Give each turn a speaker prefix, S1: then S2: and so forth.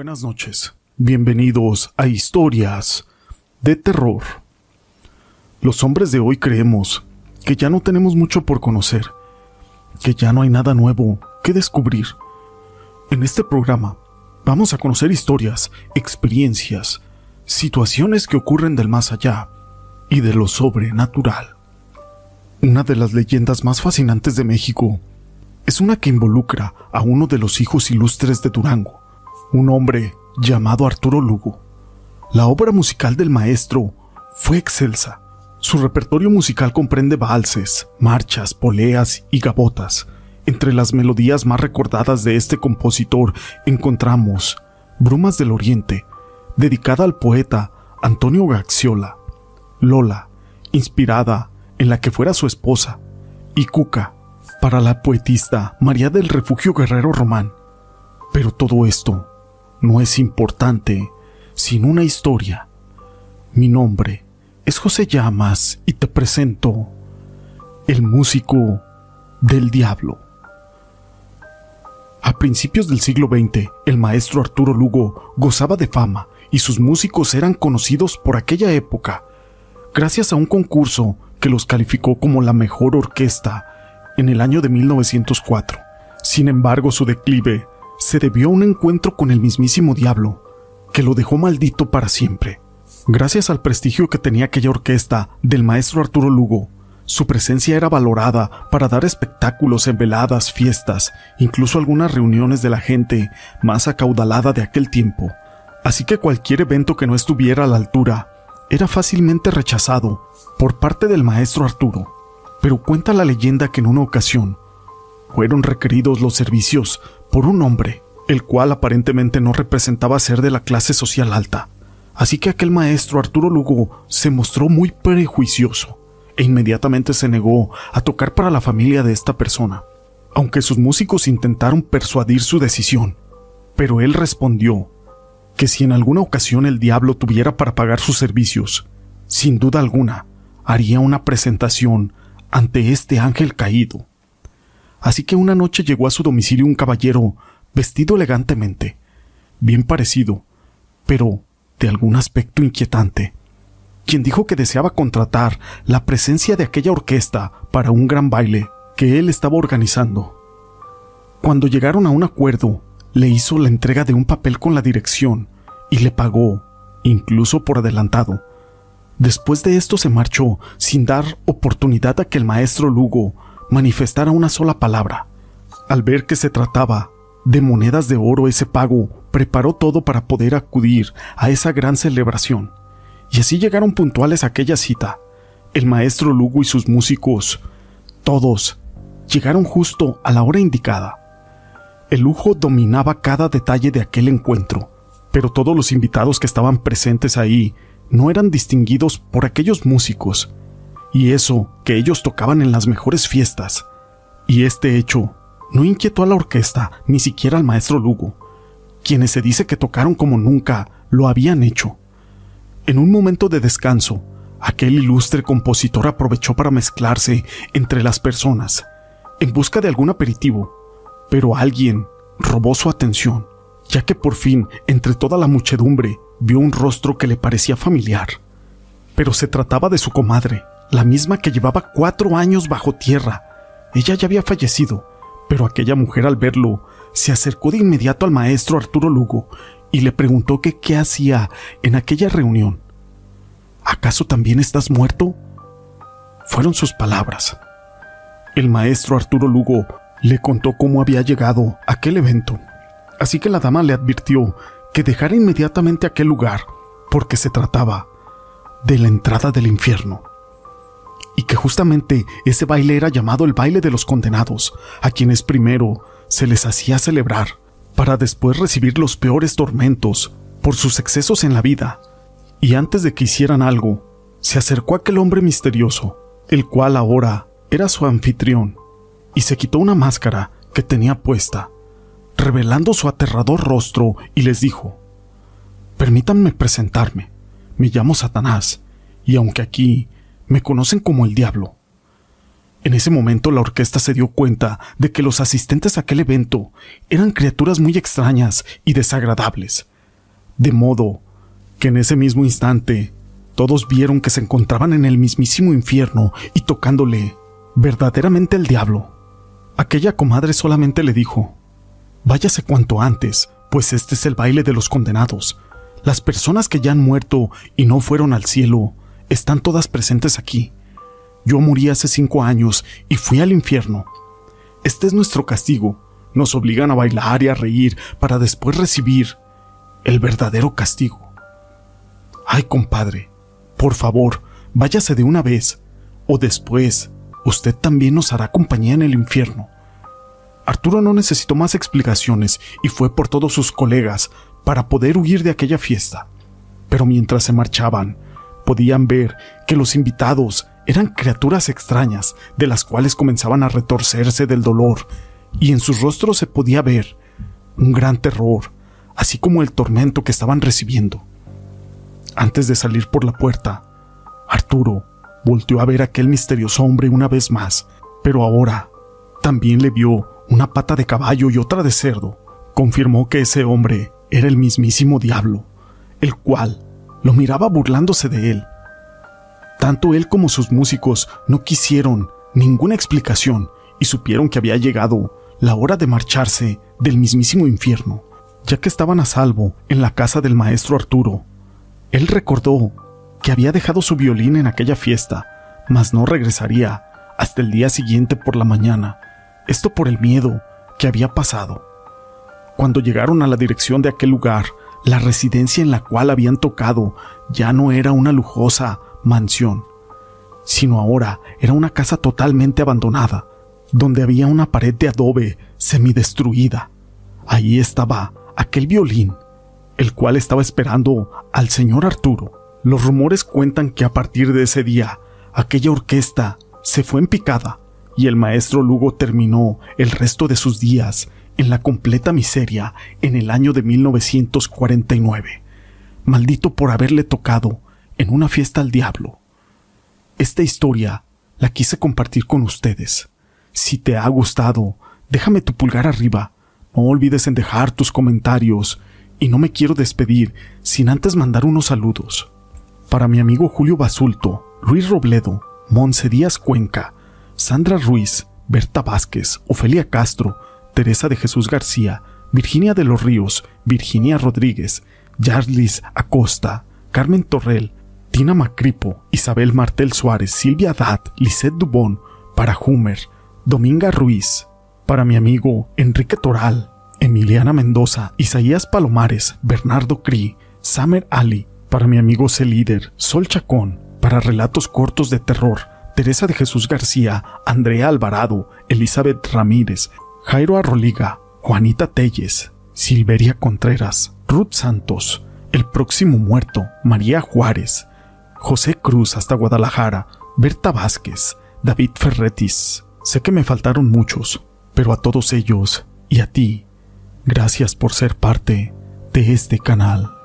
S1: Buenas noches. Bienvenidos a Historias de Terror. Los hombres de hoy creemos que ya no tenemos mucho por conocer, que ya no hay nada nuevo que descubrir. En este programa vamos a conocer historias, experiencias, situaciones que ocurren del más allá y de lo sobrenatural. Una de las leyendas más fascinantes de México es una que involucra a uno de los hijos ilustres de Durango, un hombre llamado Arturo Lugo. La obra musical del maestro fue excelsa. Su repertorio musical comprende valses, marchas, poleas y gabotas. Entre las melodías más recordadas de este compositor encontramos Brumas del Oriente, dedicada al poeta Antonio Gaxiola, Lola, inspirada en la que fuera su esposa, y Cuca, para la poetista María del Refugio Guerrero Román. Pero todo esto no es importante sin una historia. Mi nombre es José Llamas y te presento el músico del diablo. A principios del siglo XX, el maestro Arturo Lugo gozaba de fama y sus músicos eran conocidos por aquella época, gracias a un concurso que los calificó como la mejor orquesta en el año de 1904. Sin embargo, su declive se debió a un encuentro con el mismísimo diablo, que lo dejó maldito para siempre. Gracias al prestigio que tenía aquella orquesta del maestro Arturo Lugo, su presencia era valorada para dar espectáculos en veladas, fiestas, incluso algunas reuniones de la gente más acaudalada de aquel tiempo. Así que cualquier evento que no estuviera a la altura era fácilmente rechazado por parte del maestro Arturo. Pero cuenta la leyenda que en una ocasión fueron requeridos los servicios por un hombre, el cual aparentemente no representaba ser de la clase social alta. Así que aquel maestro Arturo Lugo se mostró muy prejuicioso e inmediatamente se negó a tocar para la familia de esta persona, aunque sus músicos intentaron persuadir su decisión. Pero él respondió que si en alguna ocasión el diablo tuviera para pagar sus servicios, sin duda alguna, haría una presentación ante este ángel caído. Así que una noche llegó a su domicilio un caballero vestido elegantemente, bien parecido, pero de algún aspecto inquietante, quien dijo que deseaba contratar la presencia de aquella orquesta para un gran baile que él estaba organizando. Cuando llegaron a un acuerdo, le hizo la entrega de un papel con la dirección y le pagó, incluso por adelantado. Después de esto se marchó sin dar oportunidad a que el maestro Lugo manifestara una sola palabra. Al ver que se trataba de monedas de oro ese pago, preparó todo para poder acudir a esa gran celebración. Y así llegaron puntuales a aquella cita. El maestro Lugo y sus músicos, todos, llegaron justo a la hora indicada. El lujo dominaba cada detalle de aquel encuentro, pero todos los invitados que estaban presentes ahí no eran distinguidos por aquellos músicos, y eso que ellos tocaban en las mejores fiestas. Y este hecho no inquietó a la orquesta ni siquiera al maestro Lugo, quienes se dice que tocaron como nunca lo habían hecho. En un momento de descanso, aquel ilustre compositor aprovechó para mezclarse entre las personas, en busca de algún aperitivo, pero alguien robó su atención, ya que por fin, entre toda la muchedumbre, vio un rostro que le parecía familiar. Pero se trataba de su comadre, la misma que llevaba cuatro años bajo tierra. Ella ya había fallecido, pero aquella mujer al verlo se acercó de inmediato al maestro Arturo Lugo y le preguntó que qué hacía en aquella reunión. ¿Acaso también estás muerto? Fueron sus palabras. El maestro Arturo Lugo le contó cómo había llegado aquel evento, así que la dama le advirtió que dejara inmediatamente aquel lugar, porque se trataba de la entrada del infierno y que justamente ese baile era llamado el baile de los condenados, a quienes primero se les hacía celebrar, para después recibir los peores tormentos por sus excesos en la vida. Y antes de que hicieran algo, se acercó aquel hombre misterioso, el cual ahora era su anfitrión, y se quitó una máscara que tenía puesta, revelando su aterrador rostro, y les dijo, Permítanme presentarme, me llamo Satanás, y aunque aquí me conocen como el diablo. En ese momento la orquesta se dio cuenta de que los asistentes a aquel evento eran criaturas muy extrañas y desagradables, De modo que en ese mismo instante todos vieron que se encontraban en el mismísimo infierno y tocándole verdaderamente el diablo. Aquella comadre solamente le dijo, Váyase cuanto antes, pues este es el baile de los condenados. Las personas que ya han muerto y no fueron al cielo están todas presentes aquí. Yo morí hace cinco años y fui al infierno. Este es nuestro castigo. Nos obligan a bailar y a reír para después recibir el verdadero castigo. Ay, compadre, por favor, váyase de una vez, o después usted también nos hará compañía en el infierno. Arturo no necesitó más explicaciones y fue por todos sus colegas para poder huir de aquella fiesta. Pero mientras se marchaban, podían ver que los invitados eran criaturas extrañas de las cuales comenzaban a retorcerse del dolor y en sus rostros se podía ver un gran terror, así como el tormento que estaban recibiendo. Antes de salir por la puerta, Arturo volteó a ver a aquel misterioso hombre una vez más, pero ahora también le vio una pata de caballo y otra de cerdo. Confirmó que ese hombre era el mismísimo diablo, el cual lo miraba burlándose de él. Tanto él como sus músicos no quisieron ninguna explicación y supieron que había llegado la hora de marcharse del mismísimo infierno, ya que estaban a salvo en la casa del maestro Arturo. Él recordó que había dejado su violín en aquella fiesta, mas no regresaría hasta el día siguiente por la mañana, esto por el miedo que había pasado. Cuando llegaron a la dirección de aquel lugar, la residencia en la cual habían tocado ya no era una lujosa mansión, sino ahora era una casa totalmente abandonada, donde había una pared de adobe semidestruida. Ahí estaba aquel violín, el cual estaba esperando al señor Arturo. Los rumores cuentan que a partir de ese día, aquella orquesta se fue en picada y el maestro Lugo terminó el resto de sus días en la completa miseria en el año de 1949, maldito por haberle tocado en una fiesta al diablo. Esta historia la quise compartir con ustedes. Si te ha gustado, déjame tu pulgar arriba. No olvides en dejar tus comentarios y no me quiero despedir sin antes mandar unos saludos. Para mi amigo Julio Basulto, Luis Robledo, Monse Díaz Cuenca, Sandra Ruiz, Berta Vázquez, Ofelia Castro, Teresa de Jesús García, Virginia de los Ríos, Virginia Rodríguez, Yarlis Acosta, Carmen Torrel, Tina Macripo, Isabel Martel Suárez, Silvia Dat, Lisette Dubón, para Humer, Dominga Ruiz, para mi amigo Enrique Toral, Emiliana Mendoza, Isaías Palomares, Bernardo Cri, Samer Ali, para mi amigo C. Líder, Sol Chacón, para relatos cortos de terror, Teresa de Jesús García, Andrea Alvarado, Elizabeth Ramírez, Jairo Arroliga, Juanita Telles, Silveria Contreras, Ruth Santos, El Próximo Muerto, María Juárez, José Cruz hasta Guadalajara, Berta Vázquez, David Ferretis. Sé que me faltaron muchos, pero a todos ellos y a ti Gracias por ser parte de este canal.